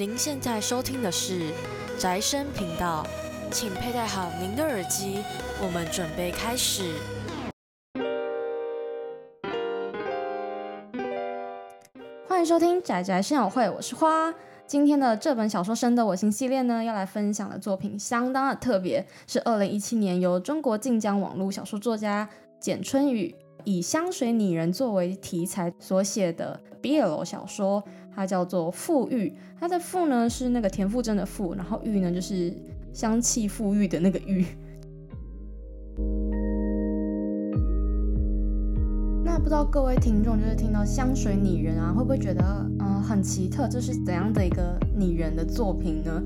您现在收听的是宅生频道，请佩戴好您的耳机，我们准备开始。欢迎收听宅宅生友会，我是花。今天的这本小说《生的我心》系列呢，要来分享的作品相当的特别，是二零一七年由中国晋江网络小说作家简春雨以香水拟人作为题材所写的 BL 小说，它叫做《馥郁》。它的“馥”呢是那个田馥甄的“馥”，然后“郁”呢就是香气馥郁的那个“郁”。那不知道各位听众就是听到香水拟人啊，会不会觉得嗯很奇特？这是怎样的一个拟人的作品呢？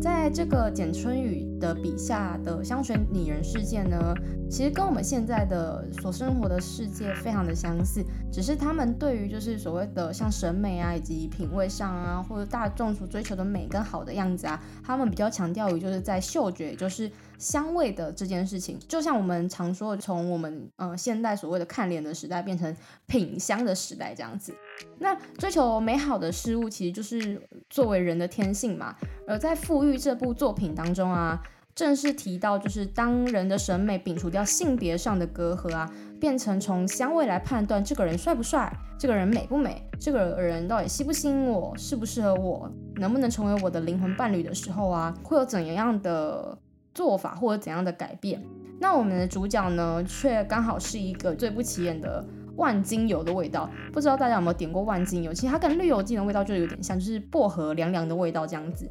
在这个简春雨的笔下的香水拟人事件呢，其实跟我们现在的所生活的世界非常的相似，只是他们对于就是所谓的像审美啊，以及品味上啊，或者大众所追求的美跟好的样子啊，他们比较强调于就是在嗅觉，就是香味的这件事情。就像我们常说，从我们呃现代所谓的看脸的时代，变成品香的时代这样子。那追求美好的事物，其实就是作为人的天性嘛。而在《富裕》这部作品当中啊，正是提到，就是当人的审美摒除掉性别上的隔阂啊，变成从香味来判断这个人帅不帅，这个人美不美，这个人到底吸不吸引我，适不适合我，能不能成为我的灵魂伴侣的时候啊，会有怎样的做法或者怎样的改变？那我们的主角呢，却刚好是一个最不起眼的。万金油的味道，不知道大家有没有点过万金油？其实它跟绿油精的味道就有点像，就是薄荷凉凉的味道这样子。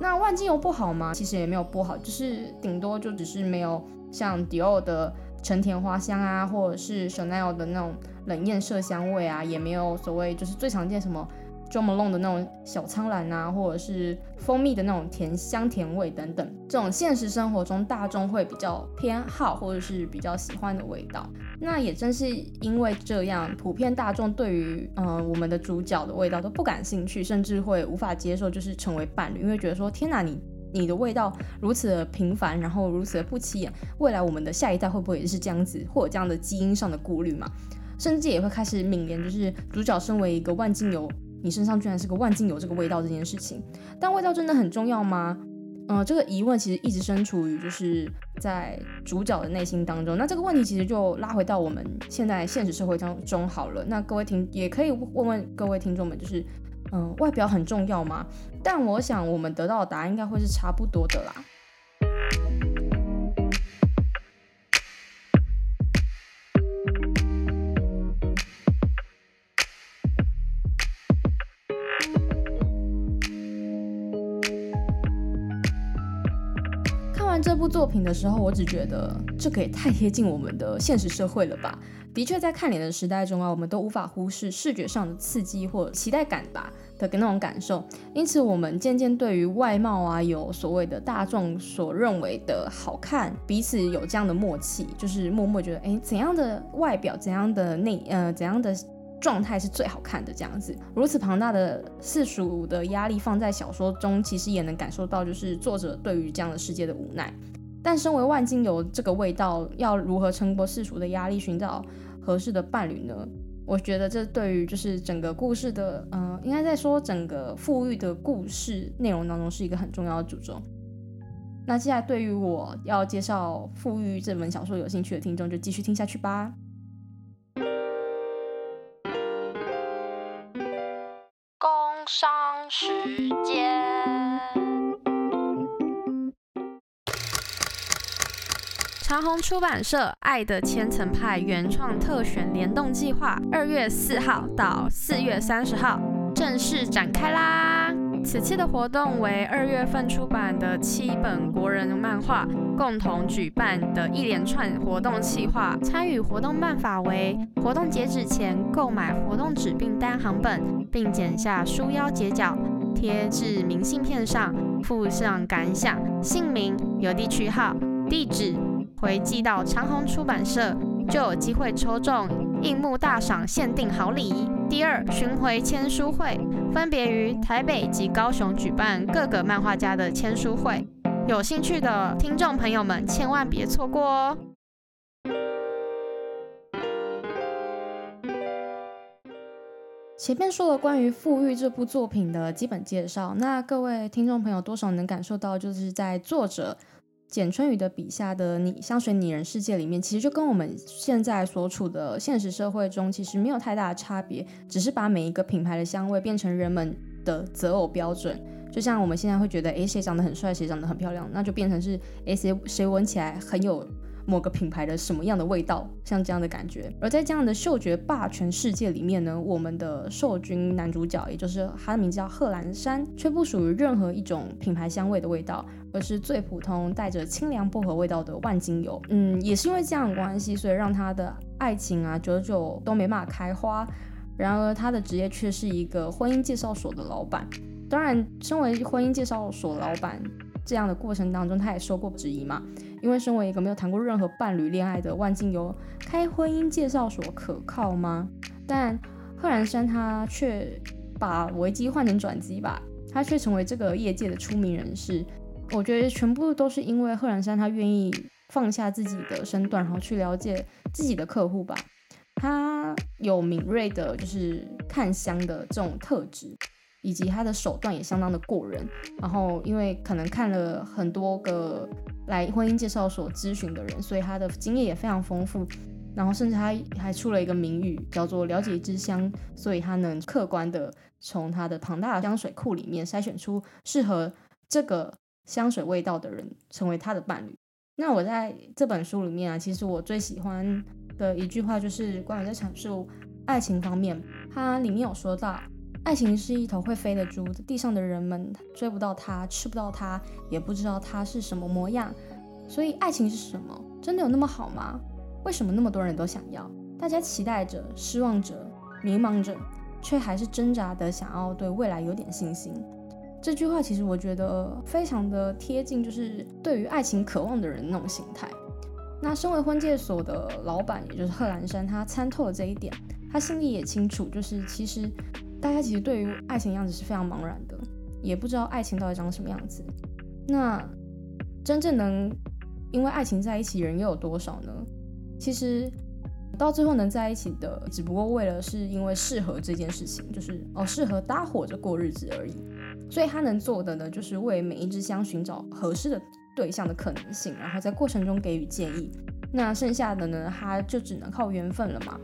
那万金油不好吗？其实也没有不好，就是顶多就只是没有像迪奥的橙田花香啊，或者是 Chanel 的那种冷艳麝香味啊，也没有所谓就是最常见什么。Jo Malone 的那种小苍兰啊，或者是蜂蜜的那种甜香甜味等等，这种现实生活中大众会比较偏好或者是比较喜欢的味道。那也正是因为这样，普遍大众对于嗯我们的主角的味道都不感兴趣，甚至会无法接受，就是成为伴侣，因为觉得说天哪，你你的味道如此的平凡，然后如此的不起眼，未来我们的下一代会不会也是这样子，或者这样的基因上的顾虑嘛？甚至也会开始敏言，就是主角身为一个万金油。你身上居然是个万金油这个味道这件事情，但味道真的很重要吗？嗯，这个疑问其实一直身处于就是在主角的内心当中。那这个问题其实就拉回到我们现在现实社会当中好了。那各位听也可以问问各位听众们，就是嗯，外表很重要吗？但我想我们得到的答案应该会是差不多的啦。作品的时候，我只觉得这个也太贴近我们的现实社会了吧。的确，在看脸的时代中啊，我们都无法忽视视觉上的刺激或期待感吧的那种感受。因此，我们渐渐对于外貌啊，有所谓的大众所认为的好看，彼此有这样的默契，就是默默觉得，哎，怎样的外表，怎样的内，呃，怎样的。状态是最好看的，这样子，如此庞大的世俗的压力放在小说中，其实也能感受到，就是作者对于这样的世界的无奈。但身为万金油这个味道，要如何撑过世俗的压力，寻找合适的伴侣呢？我觉得这对于就是整个故事的，嗯，应该在说整个富裕的故事内容当中是一个很重要的主轴。那接下来对于我要介绍《富裕》这本小说有兴趣的听众，就继续听下去吧。工商时间，长虹出版社《爱的千层派》原创特选联动计划，二月四号到四月三十号正式展开啦！此次的活动为二月份出版的七本国人漫画共同举办的一连串活动企划。参与活动办法为：活动截止前购买活动纸并单行本，并剪下书腰截角，贴至明信片上，附上感想、姓名、邮递区号、地址，回寄到长虹出版社，就有机会抽中樱木大赏限定好礼。第二巡回签书会分别于台北及高雄举办各个漫画家的签书会，有兴趣的听众朋友们千万别错过哦！前面说了关于《富裕》这部作品的基本介绍，那各位听众朋友多少能感受到，就是在作者简春雨的笔下的拟香水拟人世界里面，其实就跟我们现在所处的现实社会中其实没有太大的差别，只是把每一个品牌的香味变成人们的择偶标准。就像我们现在会觉得，诶，谁长得很帅，谁长得很漂亮，那就变成是，诶，谁谁闻起来很有。某个品牌的什么样的味道，像这样的感觉。而在这样的嗅觉霸权世界里面呢，我们的受君男主角，也就是他的名字叫贺兰山，却不属于任何一种品牌香味的味道，而是最普通带着清凉薄荷味道的万金油。嗯，也是因为这样的关系，所以让他的爱情啊久久都没办法开花。然而他的职业却是一个婚姻介绍所的老板。当然，身为婚姻介绍所老板。这样的过程当中，他也受过质疑嘛？因为身为一个没有谈过任何伴侣恋爱的万金油，开婚姻介绍所可靠吗？但贺兰山他却把危机换成转机吧，他却成为这个业界的出名人士。我觉得全部都是因为贺兰山他愿意放下自己的身段，然后去了解自己的客户吧。他有敏锐的，就是看香的这种特质。以及他的手段也相当的过人，然后因为可能看了很多个来婚姻介绍所咨询的人，所以他的经验也非常丰富，然后甚至他还出了一个名语叫做“了解之香”，所以他能客观的从他的庞大的香水库里面筛选出适合这个香水味道的人成为他的伴侣。那我在这本书里面啊，其实我最喜欢的一句话就是关于在阐述爱情方面，它里面有说到。爱情是一头会飞的猪，地上的人们追不到它，吃不到它，也不知道它是什么模样。所以，爱情是什么？真的有那么好吗？为什么那么多人都想要？大家期待着，失望着，迷茫着，却还是挣扎的想要对未来有点信心。这句话其实我觉得非常的贴近，就是对于爱情渴望的人那种心态。那身为婚介所的老板，也就是贺兰山，他参透了这一点，他心里也清楚，就是其实。大家其实对于爱情样子是非常茫然的，也不知道爱情到底长什么样子。那真正能因为爱情在一起人又有多少呢？其实到最后能在一起的，只不过为了是因为适合这件事情，就是哦适合搭伙着过日子而已。所以他能做的呢，就是为每一支香寻找合适的对象的可能性，然后在过程中给予建议。那剩下的呢，他就只能靠缘分了嘛。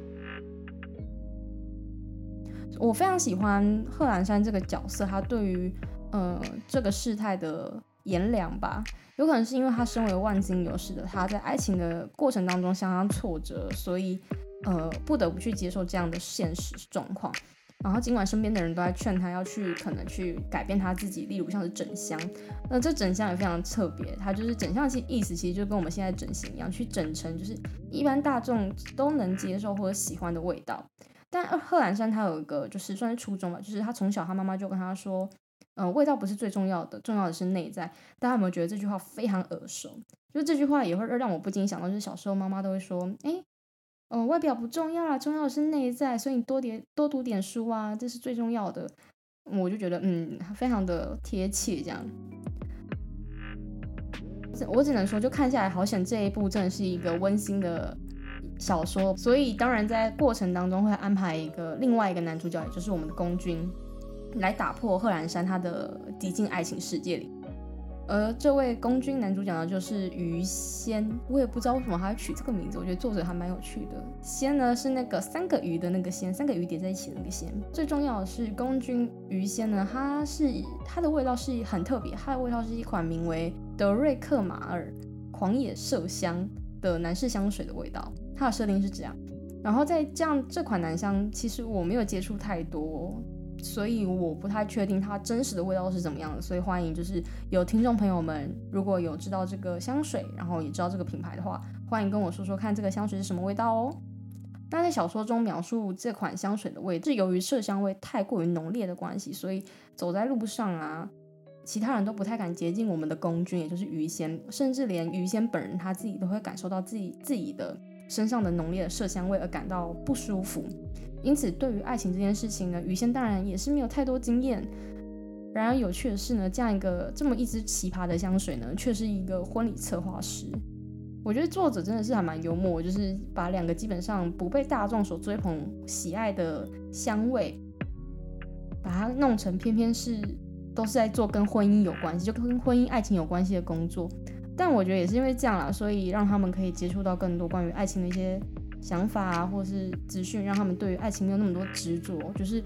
我非常喜欢贺兰山这个角色，他对于呃这个事态的炎凉吧，有可能是因为他身为万金油使得他在爱情的过程当中相当挫折，所以呃不得不去接受这样的现实状况。然后尽管身边的人都在劝他要去可能去改变他自己，例如像是整香，那这整香也非常特别，它就是整香其意思其实就跟我们现在整形一样，去整成就是一般大众都能接受或者喜欢的味道。但贺兰山他有一个，就是算是初衷吧，就是他从小他妈妈就跟他说，嗯，味道不是最重要的，重要的是内在。大家有没有觉得这句话非常耳熟？就这句话也会让我不禁想到，就是小时候妈妈都会说，哎，嗯，外表不重要啊，重要的是内在，所以你多点多读点书啊，这是最重要的。我就觉得，嗯，非常的贴切，这样。我只能说，就看下来，好险这一部真的是一个温馨的。小说，所以当然在过程当中会安排一个另外一个男主角，也就是我们的公君，来打破贺兰山他的极尽爱情世界里。而这位公君男主角呢，就是于仙。我也不知道为什么他要取这个名字，我觉得作者还蛮有趣的。仙呢是那个三个鱼的那个仙，三个鱼叠在一起的那个仙。最重要的是公君于仙呢，它是它的味道是很特别，它的味道是一款名为德瑞克马尔狂野麝香的男士香水的味道。它的设定是这样，然后在这样这款男香，其实我没有接触太多，所以我不太确定它真实的味道是怎么样的。所以欢迎就是有听众朋友们，如果有知道这个香水，然后也知道这个品牌的话，欢迎跟我说说看这个香水是什么味道哦。那在小说中描述这款香水的味，是由于麝香味太过于浓烈的关系，所以走在路上啊，其他人都不太敢接近我们的公君，也就是鱼仙，甚至连鱼仙本人他自己都会感受到自己自己的。身上的浓烈的麝香味而感到不舒服，因此对于爱情这件事情呢，雨仙当然也是没有太多经验。然而有趣的是呢，这样一个这么一支奇葩的香水呢，却是一个婚礼策划师。我觉得作者真的是还蛮幽默，就是把两个基本上不被大众所追捧喜爱的香味，把它弄成偏偏是都是在做跟婚姻有关系，就跟婚姻爱情有关系的工作。但我觉得也是因为这样啦，所以让他们可以接触到更多关于爱情的一些想法啊，或是资讯，让他们对于爱情没有那么多执着，就是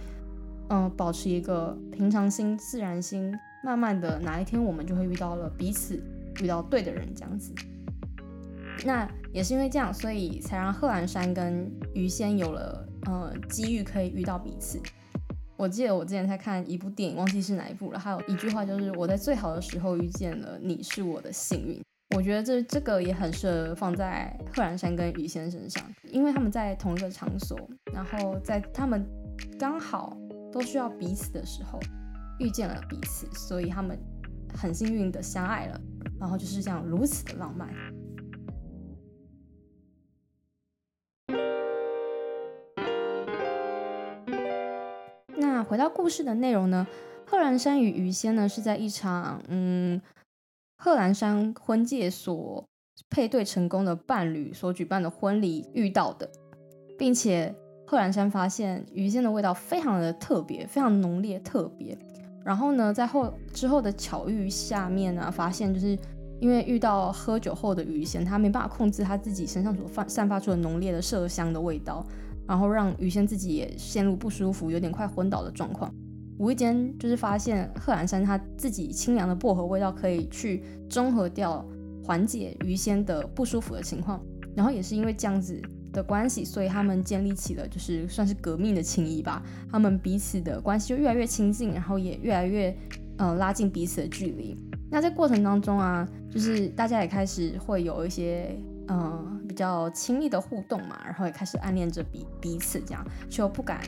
嗯，保持一个平常心、自然心，慢慢的哪一天我们就会遇到了彼此，遇到对的人这样子。那也是因为这样，所以才让贺兰山跟于仙有了呃机遇可以遇到彼此。我记得我之前在看一部电影，忘记是哪一部了。还有一句话就是“我在最好的时候遇见了你，是我的幸运”。我觉得这这个也很适合放在贺兰山跟于仙身上，因为他们在同一个场所，然后在他们刚好都需要彼此的时候遇见了彼此，所以他们很幸运的相爱了，然后就是这样如此的浪漫。回到故事的内容呢，贺兰山与于仙呢是在一场嗯贺兰山婚介所配对成功的伴侣所举办的婚礼遇到的，并且贺兰山发现于仙的味道非常的特别，非常浓烈特别。然后呢，在后之后的巧遇下面呢，发现就是因为遇到喝酒后的于仙，他没办法控制他自己身上所散散发出的浓烈的麝香的味道。然后让于仙自己也陷入不舒服，有点快昏倒的状况。无意间就是发现贺兰山他自己清凉的薄荷味道可以去中和掉、缓解于仙的不舒服的情况。然后也是因为这样子的关系，所以他们建立起了就是算是革命的情谊吧。他们彼此的关系就越来越亲近，然后也越来越呃拉近彼此的距离。那在过程当中啊，就是大家也开始会有一些。嗯，比较亲密的互动嘛，然后也开始暗恋着彼彼此，这样却又不敢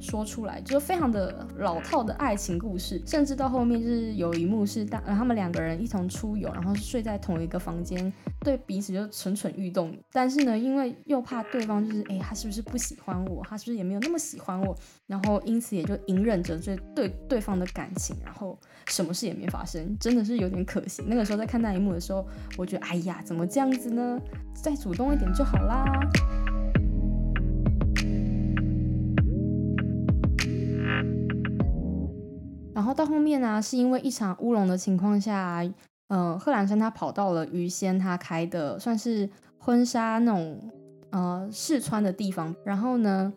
说出来，就是非常的老套的爱情故事。甚至到后面就是有一幕是大，他们两个人一同出游，然后睡在同一个房间，对彼此就蠢蠢欲动。但是呢，因为又怕对方就是，哎，他是不是不喜欢我？他是不是也没有那么喜欢我？然后因此也就隐忍着这对对方的感情，然后。什么事也没发生，真的是有点可惜。那个时候在看那一幕的时候，我觉得，哎呀，怎么这样子呢？再主动一点就好啦。然后到后面呢，是因为一场乌龙的情况下，呃，贺兰山他跑到了于仙他开的算是婚纱那种呃试穿的地方，然后呢。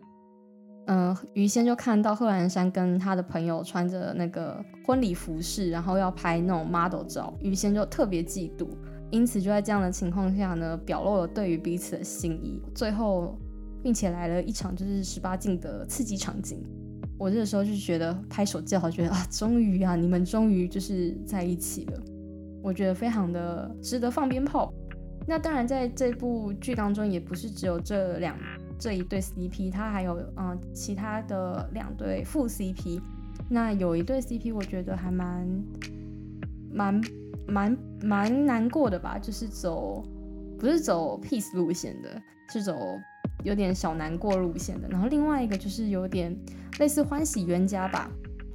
嗯，于仙就看到贺兰山跟他的朋友穿着那个婚礼服饰，然后要拍那种 model 照，于仙就特别嫉妒，因此就在这样的情况下呢，表露了对于彼此的心意。最后，并且来了一场就是十八禁的刺激场景。我这个时候就觉得拍手叫好，觉得啊，终于啊，你们终于就是在一起了。我觉得非常的值得放鞭炮。那当然，在这部剧当中，也不是只有这两。这一对 CP，它还有嗯其他的两对副 CP，那有一对 CP 我觉得还蛮蛮蛮蛮难过的吧，就是走不是走 peace 路线的，是走有点小难过路线的。然后另外一个就是有点类似欢喜冤家吧，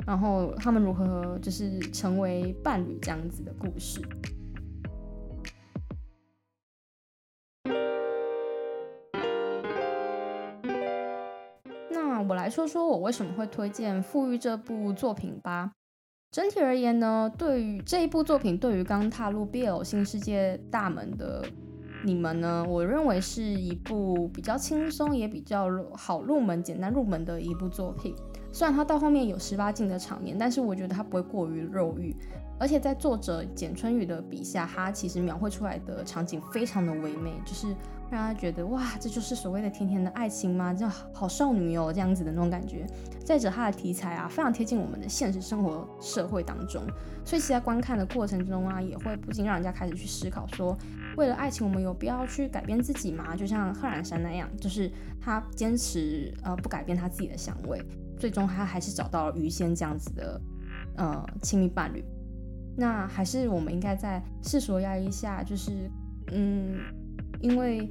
然后他们如何就是成为伴侣这样子的故事。那我来说说我为什么会推荐《富裕》这部作品吧。整体而言呢，对于这一部作品，对于刚踏入 BL 新世界大门的你们呢，我认为是一部比较轻松也比较好入门、简单入门的一部作品。虽然它到后面有十八禁的场面，但是我觉得它不会过于肉欲。而且在作者简春雨的笔下，它其实描绘出来的场景非常的唯美，就是让他觉得哇，这就是所谓的甜甜的爱情吗？这好少女哦，这样子的那种感觉。再者，它的题材啊，非常贴近我们的现实生活社会当中，所以其在观看的过程中啊，也会不禁让人家开始去思考说，为了爱情，我们有必要去改变自己吗？就像贺兰山那样，就是他坚持呃不改变他自己的香味，最终他还是找到了于仙这样子的呃亲密伴侣。那还是我们应该在世俗压力下，就是嗯，因为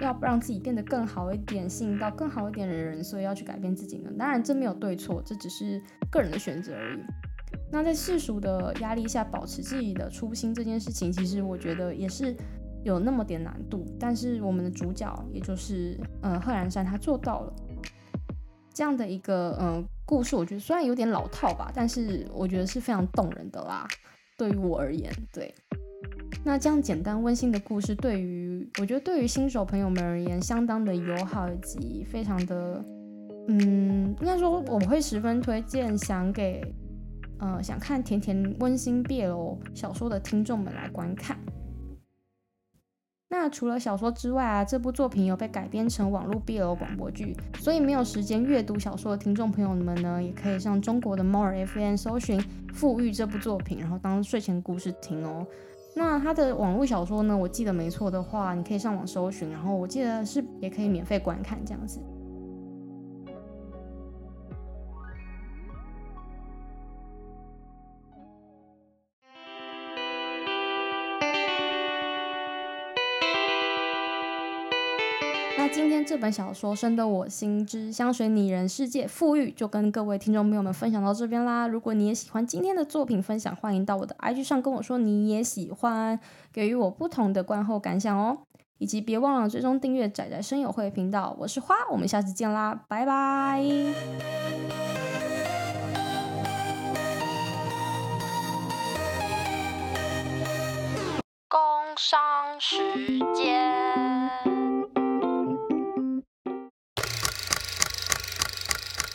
要让自己变得更好一点，吸引到更好一点的人，所以要去改变自己呢。当然，这没有对错，这只是个人的选择而已。那在世俗的压力下保持自己的初心这件事情，其实我觉得也是有那么点难度。但是我们的主角，也就是呃贺兰山，他做到了这样的一个嗯故事，我觉得虽然有点老套吧，但是我觉得是非常动人的啦。对于我而言，对。那这样简单温馨的故事，对于我觉得对于新手朋友们而言，相当的友好以及非常的，嗯，应该说我会十分推荐想给，呃，想看甜甜温馨 BL 小说的听众们来观看。那除了小说之外啊，这部作品有被改编成网络 BL 广播剧，所以没有时间阅读小说的听众朋友们呢，也可以上中国的猫耳 FM 搜寻《富裕》这部作品，然后当睡前故事听哦。那他的网络小说呢，我记得没错的话，你可以上网搜寻，然后我记得是也可以免费观看这样子。这本小说《深得我心之香水拟人世界富裕》就跟各位听众朋友们分享到这边啦。如果你也喜欢今天的作品分享，欢迎到我的 IG 上跟我说你也喜欢，给予我不同的观后感想哦。以及别忘了追踪订阅仔仔声友会频道。我是花，我们下次见啦，拜拜。工商时间。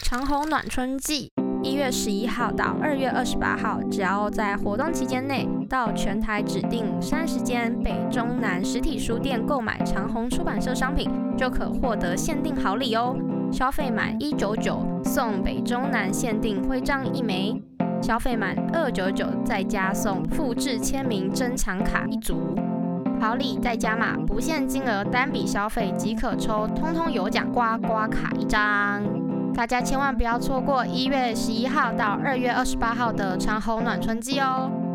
长虹暖春季，一月十一号到二月二十八号，只要在活动期间内到全台指定三十间北中南实体书店购买长虹出版社商品，就可获得限定好礼哦！消费满一九九送北中南限定徽章一枚，消费满二九九再加送复制签名珍藏卡一组，好礼再加码，不限金额，单笔消费即可抽，通通有奖刮刮卡一张。大家千万不要错过一月十一号到二月二十八号的长虹暖春季哦！